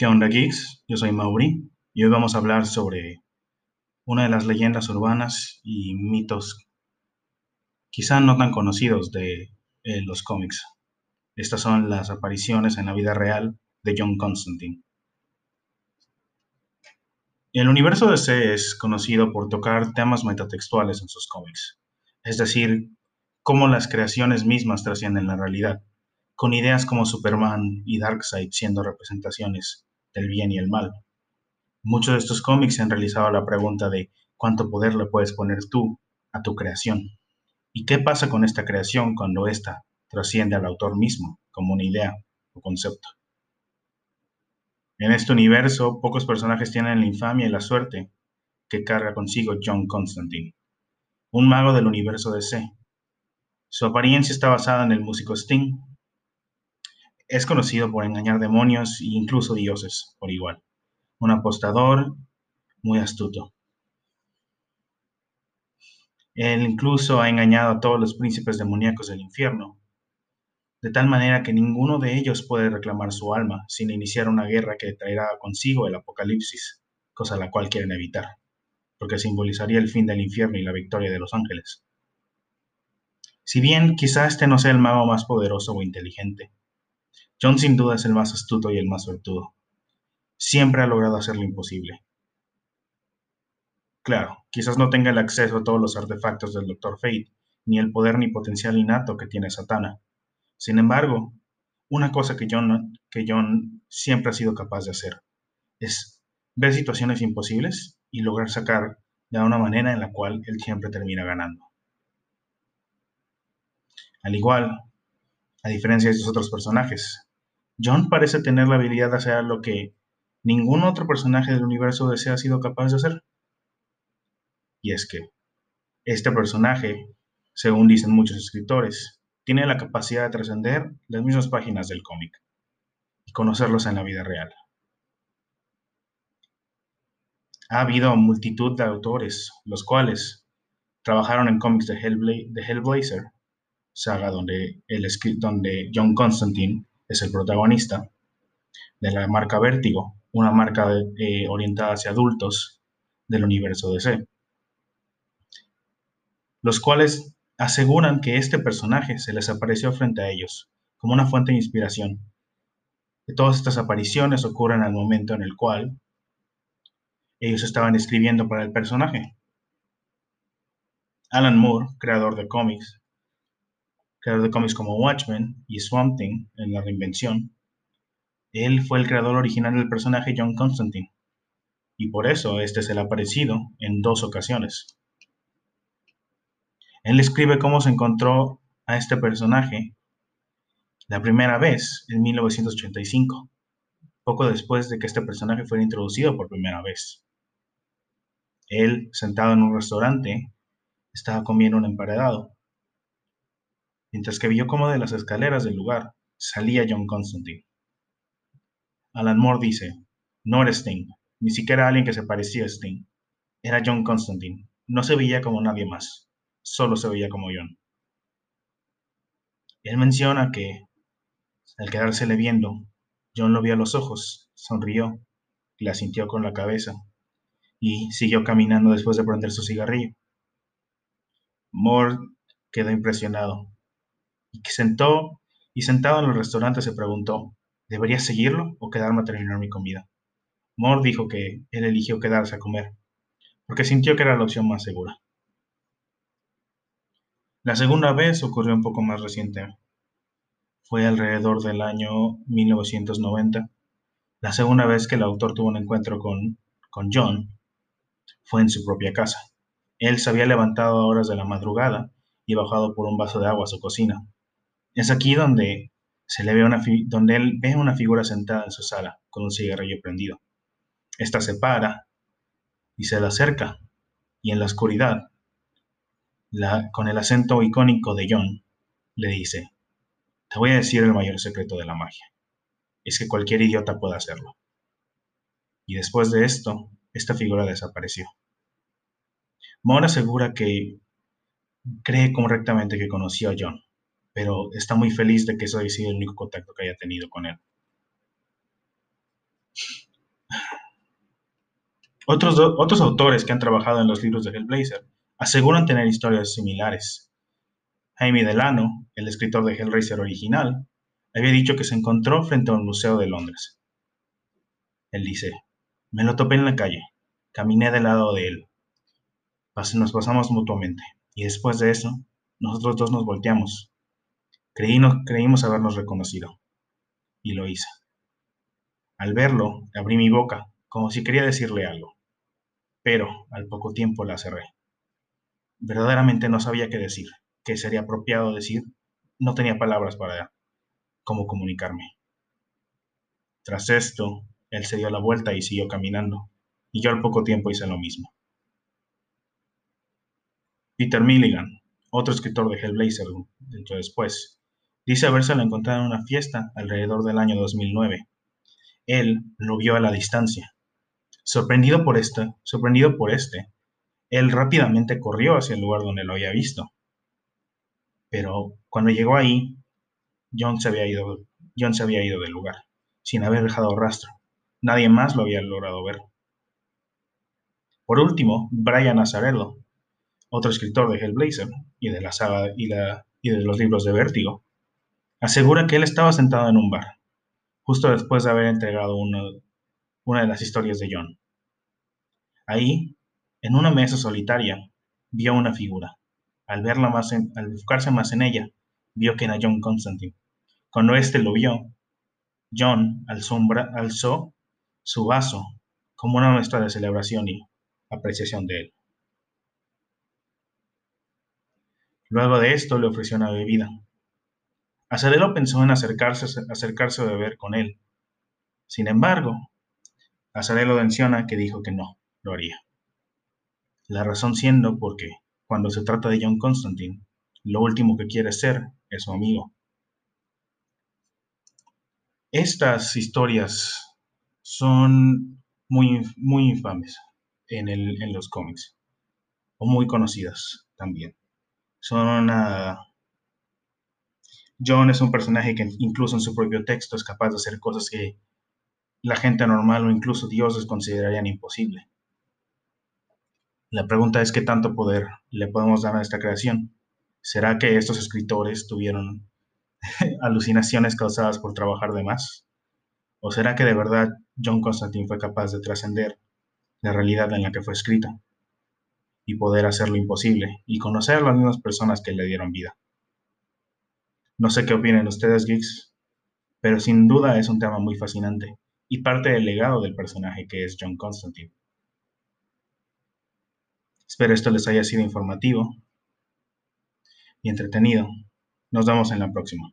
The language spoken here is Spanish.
¿Qué onda, geeks? Yo soy Mauri y hoy vamos a hablar sobre una de las leyendas urbanas y mitos quizá no tan conocidos de eh, los cómics. Estas son las apariciones en la vida real de John Constantine. El universo DC es conocido por tocar temas metatextuales en sus cómics, es decir, cómo las creaciones mismas trascienden la realidad, con ideas como Superman y Darkseid siendo representaciones del bien y el mal. Muchos de estos cómics han realizado la pregunta de cuánto poder le puedes poner tú a tu creación y qué pasa con esta creación cuando ésta trasciende al autor mismo como una idea o concepto. En este universo, pocos personajes tienen la infamia y la suerte que carga consigo John Constantine, un mago del universo DC. Su apariencia está basada en el músico Sting, es conocido por engañar demonios e incluso dioses por igual. Un apostador muy astuto. Él incluso ha engañado a todos los príncipes demoníacos del infierno, de tal manera que ninguno de ellos puede reclamar su alma sin iniciar una guerra que traerá consigo el apocalipsis, cosa la cual quieren evitar, porque simbolizaría el fin del infierno y la victoria de los ángeles. Si bien quizá este no sea el mago más poderoso o inteligente, John sin duda es el más astuto y el más suertudo. Siempre ha logrado hacer lo imposible. Claro, quizás no tenga el acceso a todos los artefactos del Dr. Fate, ni el poder ni potencial innato que tiene Satana. Sin embargo, una cosa que John, que John siempre ha sido capaz de hacer es ver situaciones imposibles y lograr sacar de una manera en la cual él siempre termina ganando. Al igual, a diferencia de sus otros personajes, John parece tener la habilidad de hacer lo que ningún otro personaje del universo desea sido capaz de hacer. Y es que este personaje, según dicen muchos escritores, tiene la capacidad de trascender las mismas páginas del cómic y conocerlos en la vida real. Ha habido multitud de autores, los cuales trabajaron en cómics de, Hellblazer, saga donde, el, donde John Constantine es el protagonista de la marca Vértigo, una marca eh, orientada hacia adultos del universo DC, los cuales aseguran que este personaje se les apareció frente a ellos como una fuente de inspiración. Todas estas apariciones ocurren al momento en el cual ellos estaban escribiendo para el personaje. Alan Moore, creador de cómics, creador de cómics como Watchmen y Swamp Thing en la reinvención, él fue el creador original del personaje John Constantine, y por eso este se le ha aparecido en dos ocasiones. Él escribe cómo se encontró a este personaje la primera vez en 1985, poco después de que este personaje fuera introducido por primera vez. Él, sentado en un restaurante, estaba comiendo un emparedado mientras que vio cómo de las escaleras del lugar salía John Constantine. Alan Moore dice, no era Sting, ni siquiera alguien que se parecía a Sting. Era John Constantine. No se veía como nadie más, solo se veía como John. Él menciona que, al quedársele viendo, John lo vio a los ojos, sonrió, la sintió con la cabeza y siguió caminando después de prender su cigarrillo. Moore quedó impresionado y sentó y sentado en el restaurante se preguntó, ¿debería seguirlo o quedarme a terminar mi comida? Moore dijo que él eligió quedarse a comer, porque sintió que era la opción más segura. La segunda vez ocurrió un poco más reciente. Fue alrededor del año 1990. La segunda vez que el autor tuvo un encuentro con, con John fue en su propia casa. Él se había levantado a horas de la madrugada y bajado por un vaso de agua a su cocina. Es aquí donde, se le ve una donde él ve una figura sentada en su sala con un cigarrillo prendido. Esta se para y se le acerca y en la oscuridad, con el acento icónico de John, le dice, te voy a decir el mayor secreto de la magia. Es que cualquier idiota puede hacerlo. Y después de esto, esta figura desapareció. Moore asegura que cree correctamente que conoció a John, pero está muy feliz de que eso haya sido el único contacto que haya tenido con él. Otros, otros autores que han trabajado en los libros de Hellblazer aseguran tener historias similares. Jaime Delano, el escritor de Hellraiser original, había dicho que se encontró frente a un museo de Londres. Él dice, me lo topé en la calle, caminé del lado de él. Nos pasamos mutuamente, y después de eso, nosotros dos nos volteamos. Creímos habernos reconocido, y lo hice. Al verlo, abrí mi boca, como si quería decirle algo, pero al poco tiempo la cerré. Verdaderamente no sabía qué decir, qué sería apropiado decir, no tenía palabras para cómo comunicarme. Tras esto, él se dio la vuelta y siguió caminando, y yo al poco tiempo hice lo mismo. Peter Milligan, otro escritor de Hellblazer, dentro después, dice habérselo encontrado en una fiesta alrededor del año 2009. Él lo vio a la distancia. Sorprendido por este, sorprendido por este, él rápidamente corrió hacia el lugar donde lo había visto. Pero cuando llegó ahí, John se había ido, John se había ido del lugar, sin haber dejado rastro. Nadie más lo había logrado ver. Por último, Brian Azarello, otro escritor de Hellblazer y de la saga y de los libros de Vértigo, asegura que él estaba sentado en un bar, justo después de haber entregado una de las historias de John. Ahí, en una mesa solitaria, vio una figura. Al verla más al enfocarse más en ella, vio que era John Constantine. Cuando éste lo vio, John alzó su vaso como una muestra de celebración y apreciación de él. Luego de esto le ofreció una bebida. Azarelo pensó en acercarse, acercarse a beber con él. Sin embargo, Azarelo menciona que dijo que no lo haría. La razón siendo porque, cuando se trata de John Constantine, lo último que quiere ser es su amigo. Estas historias son muy, muy infames en, en los cómics, o muy conocidas también. Son una... John es un personaje que incluso en su propio texto es capaz de hacer cosas que la gente normal o incluso dioses considerarían imposible. La pregunta es qué tanto poder le podemos dar a esta creación. ¿Será que estos escritores tuvieron alucinaciones causadas por trabajar de más? ¿O será que de verdad John Constantine fue capaz de trascender la realidad en la que fue escrita y poder hacer lo imposible y conocer a las mismas personas que le dieron vida? No sé qué opinen ustedes, geeks, pero sin duda es un tema muy fascinante y parte del legado del personaje que es John Constantine. Espero esto les haya sido informativo y entretenido. Nos vemos en la próxima.